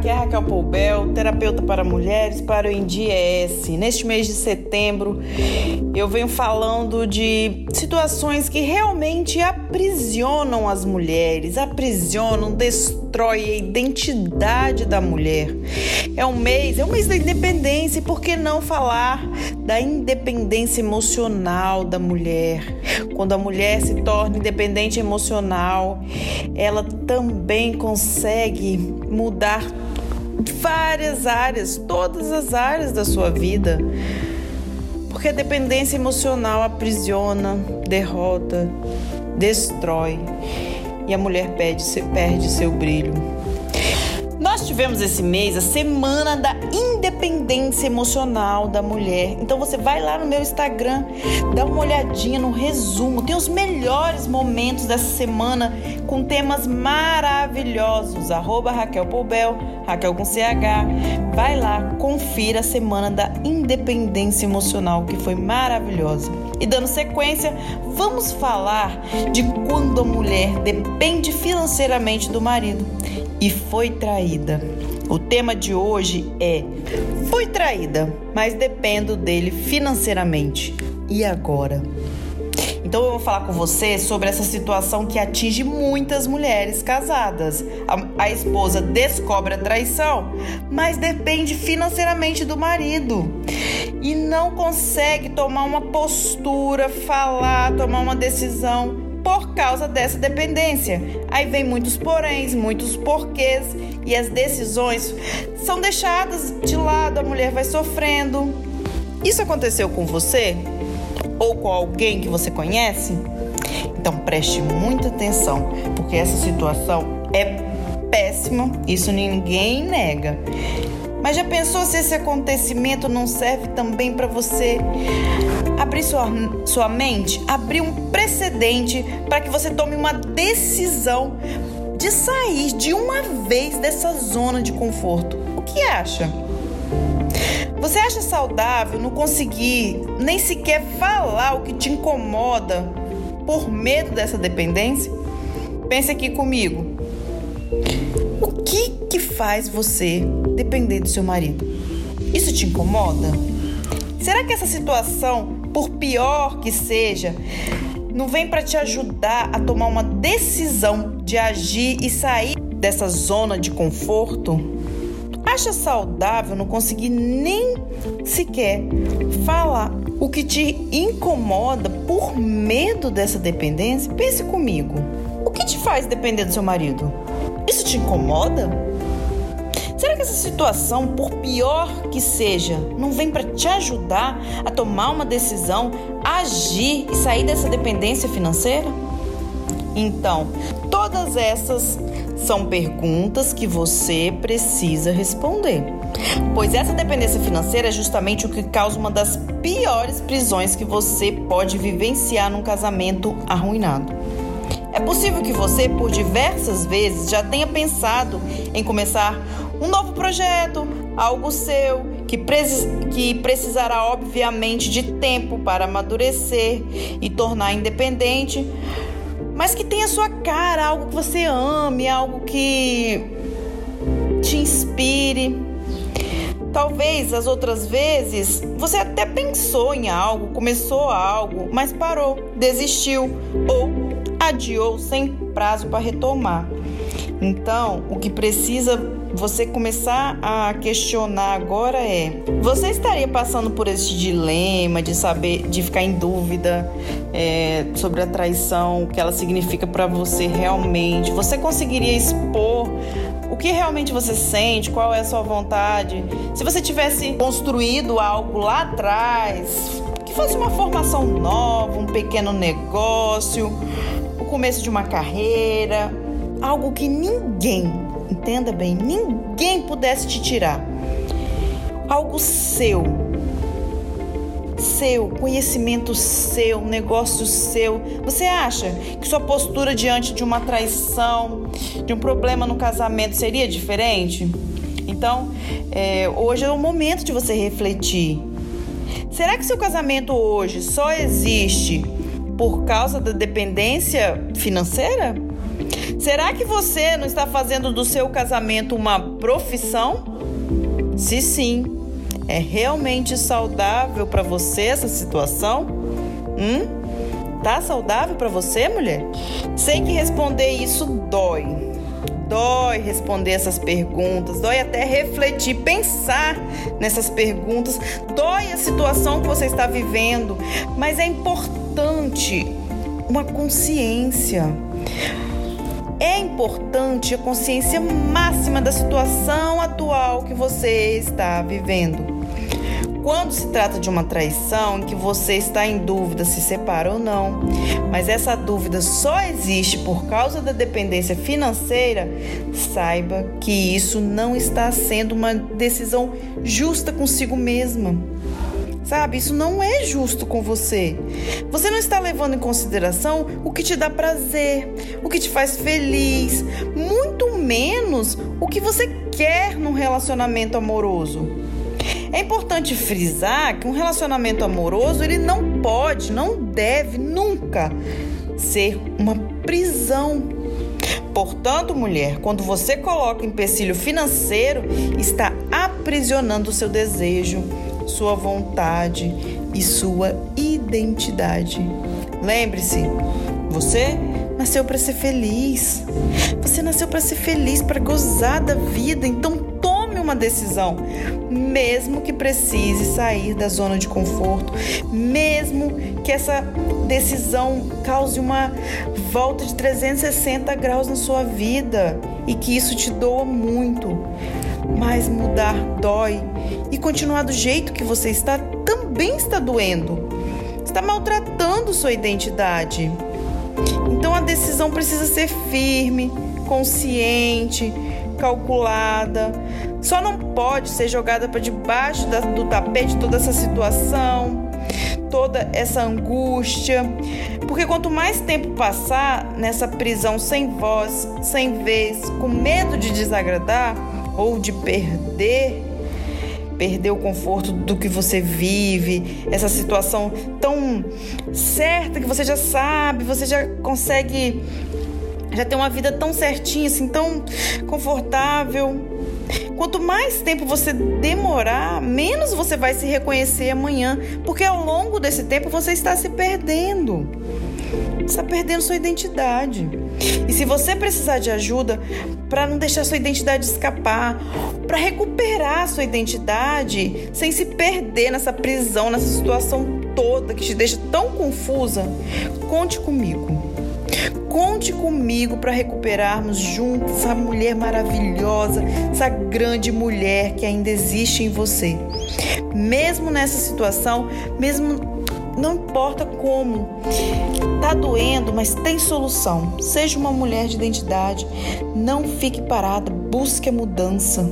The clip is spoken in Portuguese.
aqui Poubel, terapeuta para mulheres para o INDIES. Neste mês de setembro, eu venho falando de situações que realmente aprisionam as mulheres, aprisionam, destroem a identidade da mulher. É um mês, é um mês da independência, e por que não falar da independência emocional da mulher? Quando a mulher se torna independente emocional, ela também consegue mudar várias áreas, todas as áreas da sua vida. Porque a dependência emocional aprisiona, derrota, destrói e a mulher perde, perde seu brilho. Tivemos esse mês a semana da independência emocional da mulher. Então você vai lá no meu Instagram, dá uma olhadinha no resumo. Tem os melhores momentos dessa semana com temas maravilhosos. Arroba Raquel Poubel, Raquel com CH. Vai lá, confira a semana da independência emocional que foi maravilhosa. E dando sequência, vamos falar de quando a mulher depende financeiramente do marido e foi traída. O tema de hoje é: Fui traída, mas dependo dele financeiramente. E agora? Então eu vou falar com você sobre essa situação que atinge muitas mulheres casadas. A, a, esposa descobre a traição, mas depende financeiramente do marido e não consegue tomar uma postura, falar, tomar uma decisão por causa dessa dependência. Aí vem muitos poréns, muitos porquês e as decisões são deixadas de lado, a mulher vai sofrendo. Isso aconteceu com você? Ou com alguém que você conhece? Então preste muita atenção, porque essa situação é péssima, isso ninguém nega. Mas já pensou se esse acontecimento não serve também para você abrir sua, sua mente, abrir um precedente para que você tome uma decisão de sair de uma vez dessa zona de conforto? O que acha? Você acha saudável não conseguir nem sequer falar o que te incomoda por medo dessa dependência? Pense aqui comigo. Que faz você depender do seu marido? Isso te incomoda? Será que essa situação, por pior que seja, não vem para te ajudar a tomar uma decisão de agir e sair dessa zona de conforto? Acha saudável não conseguir nem sequer falar o que te incomoda por medo dessa dependência? Pense comigo. O que te faz depender do seu marido? Isso te incomoda? Será que essa situação, por pior que seja, não vem para te ajudar a tomar uma decisão, agir e sair dessa dependência financeira? Então, todas essas são perguntas que você precisa responder. Pois essa dependência financeira é justamente o que causa uma das piores prisões que você pode vivenciar num casamento arruinado. É possível que você, por diversas vezes, já tenha pensado em começar um novo projeto, algo seu, que, que precisará, obviamente, de tempo para amadurecer e tornar independente, mas que tenha sua cara, algo que você ame, algo que te inspire. Talvez as outras vezes você até pensou em algo, começou algo, mas parou, desistiu ou adiou sem prazo para retomar. Então, o que precisa você começar a questionar agora é: você estaria passando por esse dilema de saber, de ficar em dúvida é, sobre a traição, o que ela significa para você realmente? Você conseguiria expor o que realmente você sente, qual é a sua vontade? Se você tivesse construído algo lá atrás, que fosse uma formação nova, um pequeno negócio, o começo de uma carreira, algo que ninguém, entenda bem, ninguém pudesse te tirar. Algo seu. Seu, conhecimento seu, negócio seu. Você acha que sua postura diante de uma traição, de um problema no casamento seria diferente? Então, é, hoje é o momento de você refletir. Será que seu casamento hoje só existe por causa da dependência financeira? Será que você não está fazendo do seu casamento uma profissão? Se sim, é realmente saudável para você essa situação? Hum? Tá saudável para você, mulher? Sei que responder isso dói. Dói responder essas perguntas, dói até refletir, pensar nessas perguntas, dói a situação que você está vivendo, mas é importante uma consciência. É importante a consciência máxima da situação atual que você está vivendo. Quando se trata de uma traição em que você está em dúvida se separa ou não, mas essa dúvida só existe por causa da dependência financeira, saiba que isso não está sendo uma decisão justa consigo mesma. Sabe, isso não é justo com você. Você não está levando em consideração o que te dá prazer, o que te faz feliz, muito menos o que você quer num relacionamento amoroso. É importante frisar que um relacionamento amoroso ele não pode, não deve nunca ser uma prisão. Portanto, mulher, quando você coloca empecilho financeiro, está aprisionando o seu desejo, sua vontade e sua identidade. Lembre-se, você nasceu para ser feliz. Você nasceu para ser feliz, para gozar da vida. Então uma decisão, mesmo que precise sair da zona de conforto, mesmo que essa decisão cause uma volta de 360 graus na sua vida e que isso te doa muito. Mas mudar dói e continuar do jeito que você está também está doendo. Está maltratando sua identidade. Então a decisão precisa ser firme, consciente, calculada. Só não pode ser jogada para debaixo do tapete toda essa situação, toda essa angústia. Porque quanto mais tempo passar nessa prisão sem voz, sem vez, com medo de desagradar ou de perder, perder o conforto do que você vive, essa situação tão certa que você já sabe, você já consegue já tem uma vida tão certinha, assim, tão confortável. Quanto mais tempo você demorar, menos você vai se reconhecer amanhã, porque ao longo desse tempo você está se perdendo. Está perdendo sua identidade. E se você precisar de ajuda para não deixar sua identidade escapar, para recuperar sua identidade sem se perder nessa prisão, nessa situação toda que te deixa tão confusa, conte comigo. Conte comigo para recuperarmos juntos essa mulher maravilhosa, essa grande mulher que ainda existe em você. Mesmo nessa situação, mesmo não importa como, tá doendo, mas tem solução. Seja uma mulher de identidade, não fique parada, busque a mudança.